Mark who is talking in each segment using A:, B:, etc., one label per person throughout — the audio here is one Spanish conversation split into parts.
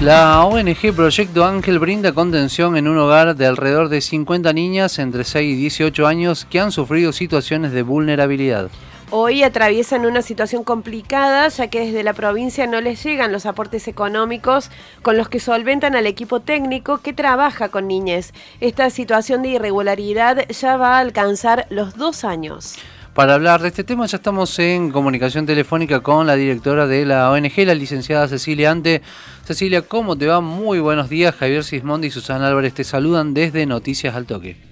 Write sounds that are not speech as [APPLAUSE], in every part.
A: La ONG Proyecto Ángel brinda contención en un hogar de alrededor de 50 niñas entre 6 y 18 años que han sufrido situaciones de vulnerabilidad.
B: Hoy atraviesan una situación complicada ya que desde la provincia no les llegan los aportes económicos con los que solventan al equipo técnico que trabaja con niñez. Esta situación de irregularidad ya va a alcanzar los dos años.
A: Para hablar de este tema ya estamos en comunicación telefónica con la directora de la ONG, la licenciada Cecilia Ante. Cecilia, ¿cómo te va? Muy buenos días. Javier Sismondi y Susana Álvarez te saludan desde Noticias al Toque.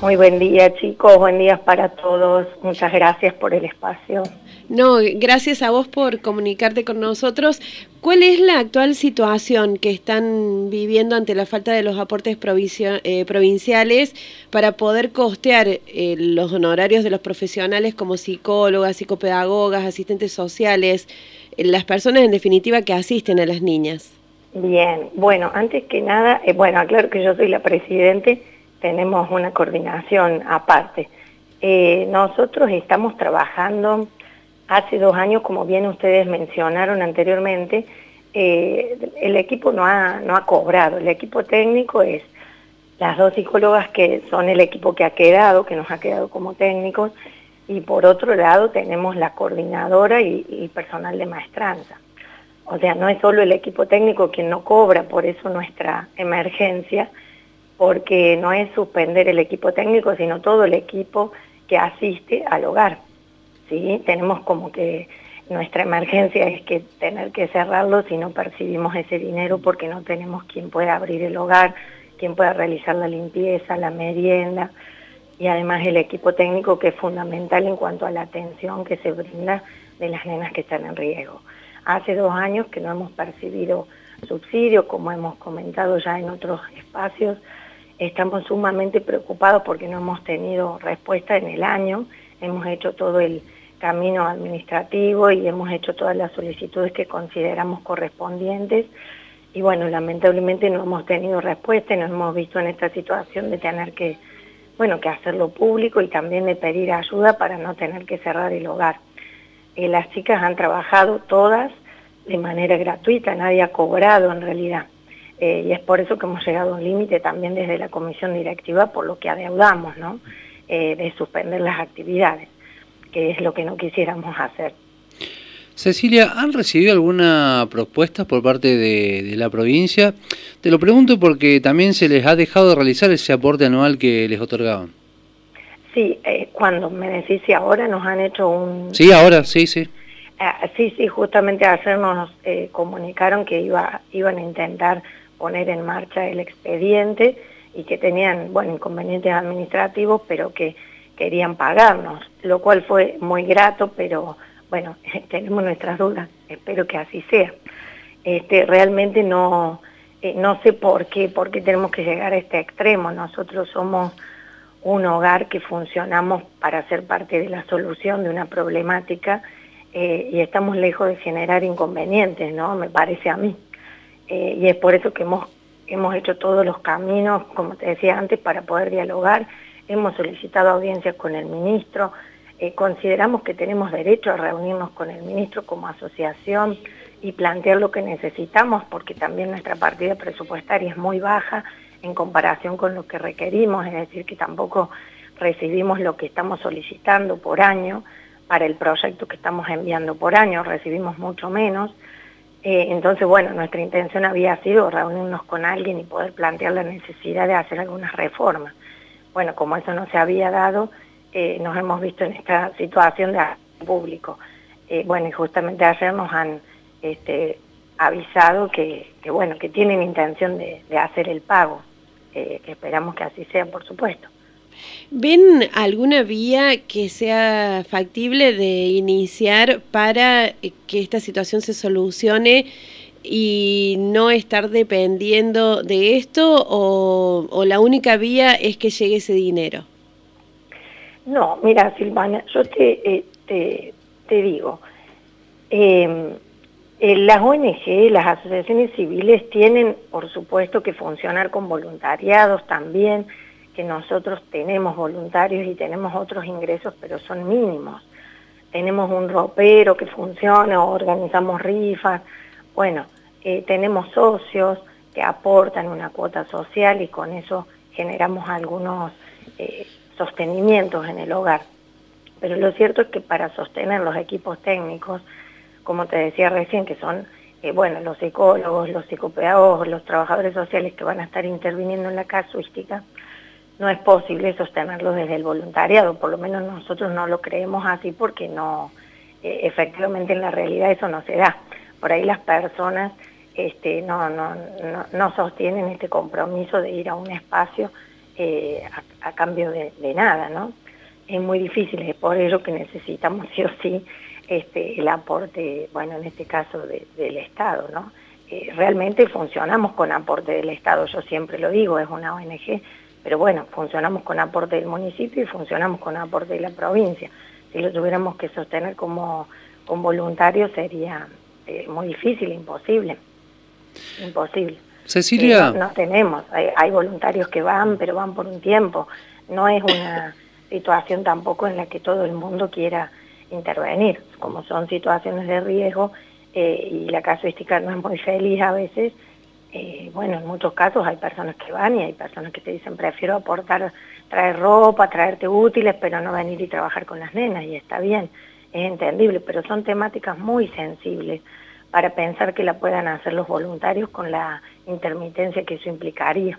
C: Muy buen día chicos, buen día para todos. Muchas gracias por el espacio.
B: No, gracias a vos por comunicarte con nosotros. ¿Cuál es la actual situación que están viviendo ante la falta de los aportes eh, provinciales para poder costear eh, los honorarios de los profesionales como psicólogas, psicopedagogas, asistentes sociales, eh, las personas en definitiva que asisten a las niñas?
C: Bien, bueno, antes que nada, bueno, aclaro que yo soy la presidente, tenemos una coordinación aparte. nosotros estamos trabajando Hace dos años, como bien ustedes mencionaron anteriormente, eh, el equipo no ha, no ha cobrado. El equipo técnico es las dos psicólogas que son el equipo que ha quedado, que nos ha quedado como técnicos, y por otro lado tenemos la coordinadora y, personal de maestranza. O sea, no es solo el equipo técnico quien no cobra, por eso nuestra emergencia, porque no es suspender el equipo técnico, sino todo el equipo que asiste al hogar. ¿sí? Tenemos como que nuestra emergencia es que tener que cerrarlo si no percibimos ese dinero porque no tenemos quien pueda abrir el hogar, quien pueda realizar la limpieza, la merienda y además el equipo técnico que es fundamental en cuanto a la atención que se brinda de las nenas que están en riesgo. Hace dos años que no hemos percibido subsidio, como hemos comentado ya en otros espacios, estamos sumamente preocupados porque no hemos tenido respuesta en el año, hemos hecho todo el camino administrativo y hemos hecho todas las solicitudes que consideramos correspondientes y bueno, lamentablemente no hemos tenido respuesta y nos hemos visto en esta situación de tener que, bueno, que hacerlo público y también de pedir ayuda para no tener que cerrar el hogar. Eh, las chicas han trabajado todas de manera gratuita, nadie ha cobrado en realidad. Eh, y es por eso que hemos llegado a un límite también desde la comisión directiva por lo que adeudamos, ¿no? Eh, de suspender las actividades que es lo que no quisiéramos hacer.
A: Cecilia, ¿han recibido alguna propuesta por parte de, la provincia? Te lo pregunto porque también se les ha dejado de realizar ese aporte anual que les otorgaban.
C: Sí, eh, cuando me decís si ahora nos han hecho un...
A: Sí, ahora, sí, sí.
C: Ah, sí, sí, justamente ayer nos eh, comunicaron que iba, iban a intentar poner en marcha el expediente y que tenían, bueno, inconvenientes administrativos, pero que querían pagarnos, lo cual fue muy grato, pero bueno, [LAUGHS] tenemos nuestras dudas, espero que así sea. Este, realmente no, eh, no sé por qué, por qué tenemos que llegar a este extremo. Nosotros somos un hogar que funcionamos para ser parte de la solución de una problemática eh, y estamos lejos de generar inconvenientes, ¿no? Me parece a mí. Eh, y es por eso que hemos, hemos hecho todos los caminos, como te decía antes, para poder dialogar hemos solicitado audiencias con el ministro, eh, consideramos que tenemos derecho a reunirnos con el ministro como asociación y plantear lo que necesitamos, porque también nuestra partida presupuestaria es muy baja en comparación con lo que requerimos, es decir, que tampoco recibimos lo que estamos solicitando por año para el proyecto que estamos enviando por año, recibimos mucho menos. Eh, entonces, bueno, nuestra intención había sido reunirnos con alguien y poder plantear la necesidad de hacer algunas reformas bueno, como eso no se había dado, eh, nos hemos visto en esta situación de público. Eh, bueno, y justamente ayer nos han este, avisado que, bueno, que tienen intención de, hacer el pago, que esperamos que así sea, por supuesto.
B: ¿Ven alguna vía que sea factible de iniciar para que esta situación se solucione y no estar dependiendo de esto o, la única vía es que llegue ese dinero?
C: No, mira Silvana, yo te, eh, te, digo, em, eh, las ONG, las asociaciones civiles tienen por supuesto que funcionar con voluntariados también, que nosotros tenemos voluntarios y tenemos otros ingresos, pero son mínimos. Tenemos un ropero que funciona, organizamos rifas, bueno, eh, tenemos socios que aportan una cuota social y con eso generamos algunos eh, sostenimientos en el hogar. Pero lo cierto es que para sostener los equipos técnicos, como te decía recién, que son eh, bueno, los psicólogos, los psicopedagogos, los trabajadores sociales que van a estar interviniendo en la casuística, no es posible sostenerlos desde el voluntariado, por lo menos nosotros no lo creemos así porque no, eh, efectivamente en la realidad eso no se da. Por ahí las personas este, no, no, no, sostienen este compromiso de ir a un espacio eh, a, cambio de, de, nada, ¿no? Es muy difícil, es por ello que necesitamos [LAUGHS] sí o sí este, el aporte, bueno, en este caso del Estado, ¿no? Eh, realmente funcionamos con aporte del Estado, yo siempre lo digo, es una ONG, pero bueno, funcionamos con aporte del municipio y funcionamos con aporte de la provincia. Si lo tuviéramos que sostener como con voluntarios sería eh, muy difícil, imposible. Imposible.
A: Cecilia.
C: Eh, no, tenemos, hay, hay, voluntarios que van, pero van por un tiempo. No es una [LAUGHS] situación tampoco en la que todo el mundo quiera intervenir. Como son situaciones de riesgo eh, y la casuística no es muy feliz a veces, eh, bueno, en muchos casos hay personas que van y hay personas que te dicen prefiero aportar, traer ropa, traerte útiles, pero no venir y trabajar con las nenas y está bien, es entendible, pero son temáticas muy sensibles para pensar que la puedan hacer los voluntarios con la intermitencia que eso implicaría.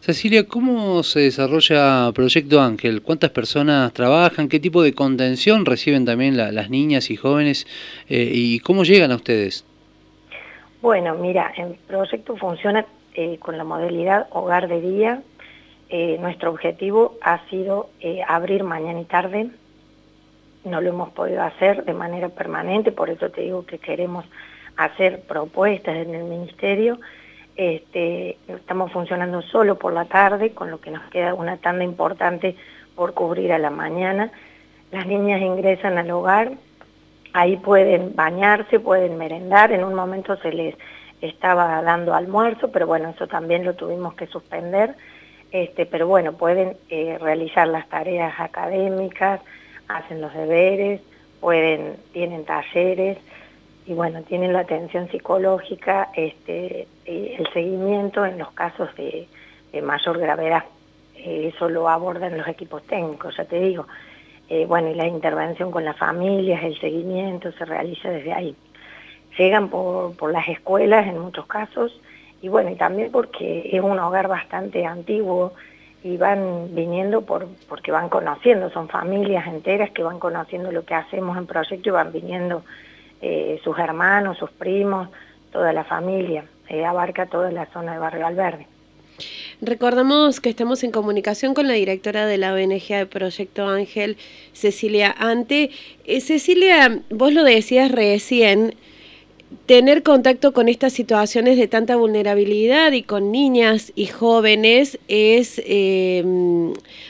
A: Cecilia, ¿cómo se desarrolla Proyecto Ángel? ¿Cuántas personas trabajan? ¿Qué tipo de contención reciben también las niñas y jóvenes? Eh, ¿Y cómo llegan a ustedes?
C: Bueno, mira, el proyecto funciona eh, con la modalidad hogar de día. Eh, nuestro objetivo ha sido abrir mañana y tarde. No lo hemos podido hacer de manera permanente, por eso te digo que queremos hacer propuestas en el Ministerio este, estamos funcionando solo por la tarde, con lo que nos queda una tanda importante por cubrir a la mañana. Las niñas ingresan al hogar, ahí pueden bañarse, pueden merendar, en un momento se les estaba dando almuerzo, pero bueno, eso también lo tuvimos que suspender, este, pero bueno, pueden eh, realizar las tareas académicas, hacen los deberes, pueden, tienen talleres, y bueno, tienen la atención psicológica, este, el seguimiento en los casos de, mayor gravedad. Eh, eso lo abordan los equipos técnicos, ya te digo. Eh, bueno, y la intervención con las familias, el seguimiento se realiza desde ahí. Llegan por, por las escuelas en muchos casos y bueno, y también porque es un hogar bastante antiguo y van viniendo por, porque van conociendo, son familias enteras que van conociendo lo que hacemos en proyecto y van viniendo eh, sus hermanos, sus primos, toda la familia, eh, abarca toda la zona de Barrio Alverde.
B: Recordamos que estamos en comunicación con la directora de la ONG de Proyecto Ángel, Cecilia Ante. Eh, Cecilia, vos lo decías recién, tener contacto con estas situaciones de tanta vulnerabilidad y con niñas y jóvenes es eh,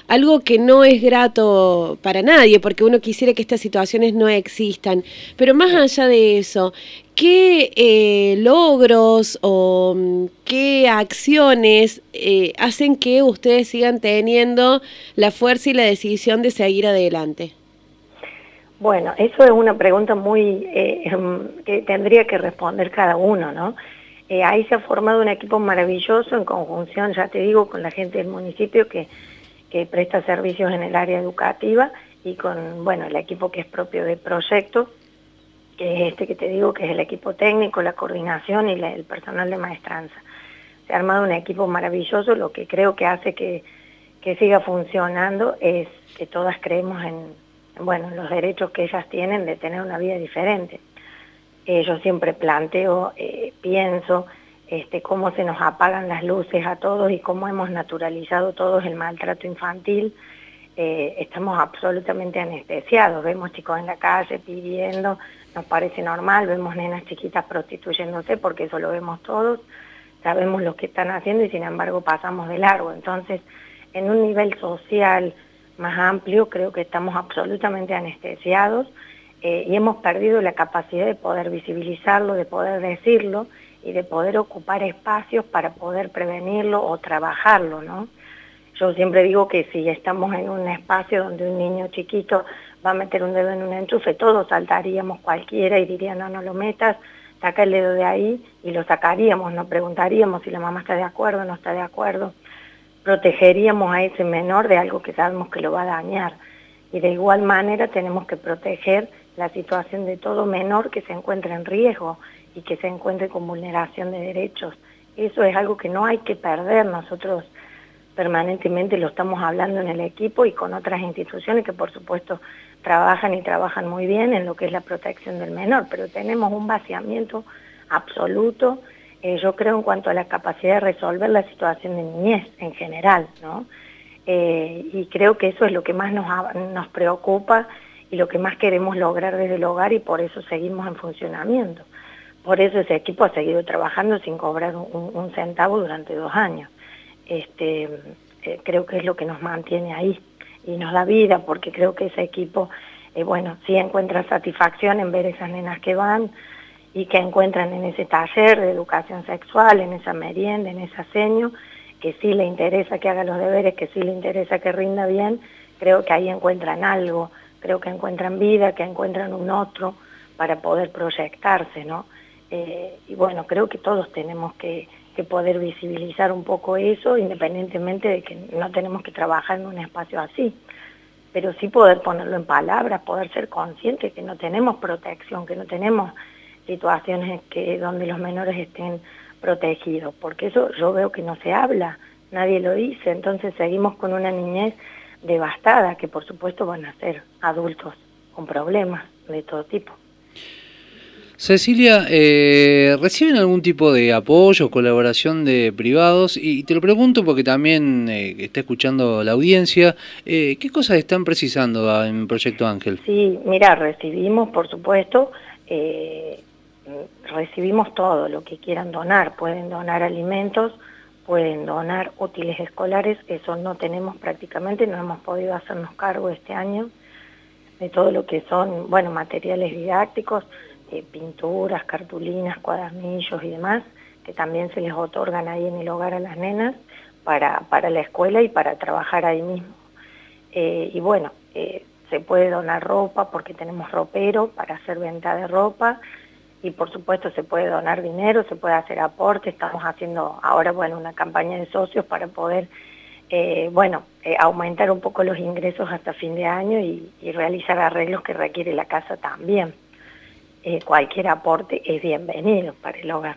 B: algo que no es grato para nadie, porque uno quisiera que estas situaciones no existan. Pero más allá de eso, ¿qué eh, logros o mm, qué acciones eh, hacen que ustedes sigan teniendo la fuerza y la decisión de seguir adelante?
C: Bueno, eso es una pregunta muy eh, em, que tendría que responder cada uno, ¿no? Eh, ahí se ha formado un equipo maravilloso en conjunción, ya te digo, con la gente del municipio que, que presta servicios en el área educativa y con, bueno, el equipo que es propio del proyecto, que es este que te digo, que es el equipo técnico, la coordinación y el personal de maestranza. Se ha armado un equipo maravilloso, lo que creo que hace que, que siga funcionando es que todas creemos en bueno, los derechos que ellas tienen de tener una vida diferente. Eh, yo siempre planteo, eh, pienso, este, cómo se nos apagan las luces a todos y cómo hemos naturalizado todos el maltrato infantil. Eh, estamos absolutamente anestesiados, vemos chicos en la calle pidiendo, nos parece normal, vemos nenas chiquitas prostituyéndose porque eso lo vemos todos, sabemos lo que están haciendo y sin embargo pasamos de largo. Entonces, en un nivel social, más amplio, creo que estamos absolutamente anestesiados eh, y hemos perdido la capacidad de poder visibilizarlo, de poder decirlo y de poder ocupar espacios para poder prevenirlo o trabajarlo, ¿no? Yo siempre digo que si estamos en un espacio donde un niño chiquito va a meter un dedo en un enchufe, todos saltaríamos cualquiera y diría no, no lo metas, saca el dedo de ahí y lo sacaríamos, nos preguntaríamos si la mamá está de acuerdo o no está de acuerdo, protegeríamos a ese menor de algo que sabemos que lo va a dañar. Y de igual manera tenemos que proteger la situación de todo menor que se encuentre en riesgo y que se encuentre con vulneración de derechos. Eso es algo que no hay que perder. Nosotros permanentemente lo estamos hablando en el equipo y con otras instituciones que por supuesto trabajan y trabajan muy bien en lo que es la protección del menor, pero tenemos un vaciamiento absoluto, eh, yo creo en cuanto a la capacidad de resolver la situación de niñez en general, ¿no? Eh, y creo que eso es lo que más nos, nos preocupa y lo que más queremos lograr desde el hogar y por eso seguimos en funcionamiento. Por eso ese equipo ha seguido trabajando sin cobrar un, centavo durante dos años. Este, eh, creo que es lo que nos mantiene ahí y nos da vida porque creo que ese equipo, bueno, sí encuentra satisfacción en ver esas nenas que van y que encuentran en ese taller de educación sexual, en esa merienda, en ese aseño, que sí le interesa que haga los deberes, que sí le interesa que rinda bien, creo que ahí encuentran algo, creo que encuentran vida, que encuentran un otro para poder proyectarse, ¿no? Eh, y bueno, creo que todos tenemos que, poder visibilizar un poco eso, independientemente de que no tenemos que trabajar en un espacio así, pero sí poder ponerlo en palabras, poder ser conscientes que no tenemos protección, que no tenemos situaciones que donde los menores estén protegidos, porque eso yo veo que no se habla, nadie lo dice, entonces seguimos con una niñez devastada, que por supuesto van a ser adultos con problemas de todo tipo.
A: Cecilia, eh, ¿reciben algún tipo de apoyo o colaboración de privados? Y te lo pregunto porque también eh, está escuchando la audiencia. Eh, ¿Qué cosas están precisando en Proyecto Ángel?
C: Sí, mira, recibimos, por supuesto, recibimos todo lo que quieran donar. Pueden donar alimentos, pueden donar útiles escolares, eso no tenemos prácticamente, no hemos podido hacernos cargo este año de todo lo que son, bueno, materiales didácticos, eh, pinturas, cartulinas, cuadernillos y demás, que también se les otorgan ahí en el hogar a las nenas para, para la escuela y para trabajar ahí mismo. Eh, y bueno, eh, se puede donar ropa porque tenemos ropero para hacer venta de ropa y por supuesto se puede donar dinero, se puede hacer aporte, estamos haciendo ahora bueno una campaña de socios para poder bueno, aumentar un poco los ingresos hasta fin de año y, y realizar arreglos que requiere la casa también. Eh, cualquier aporte es bienvenido para el hogar.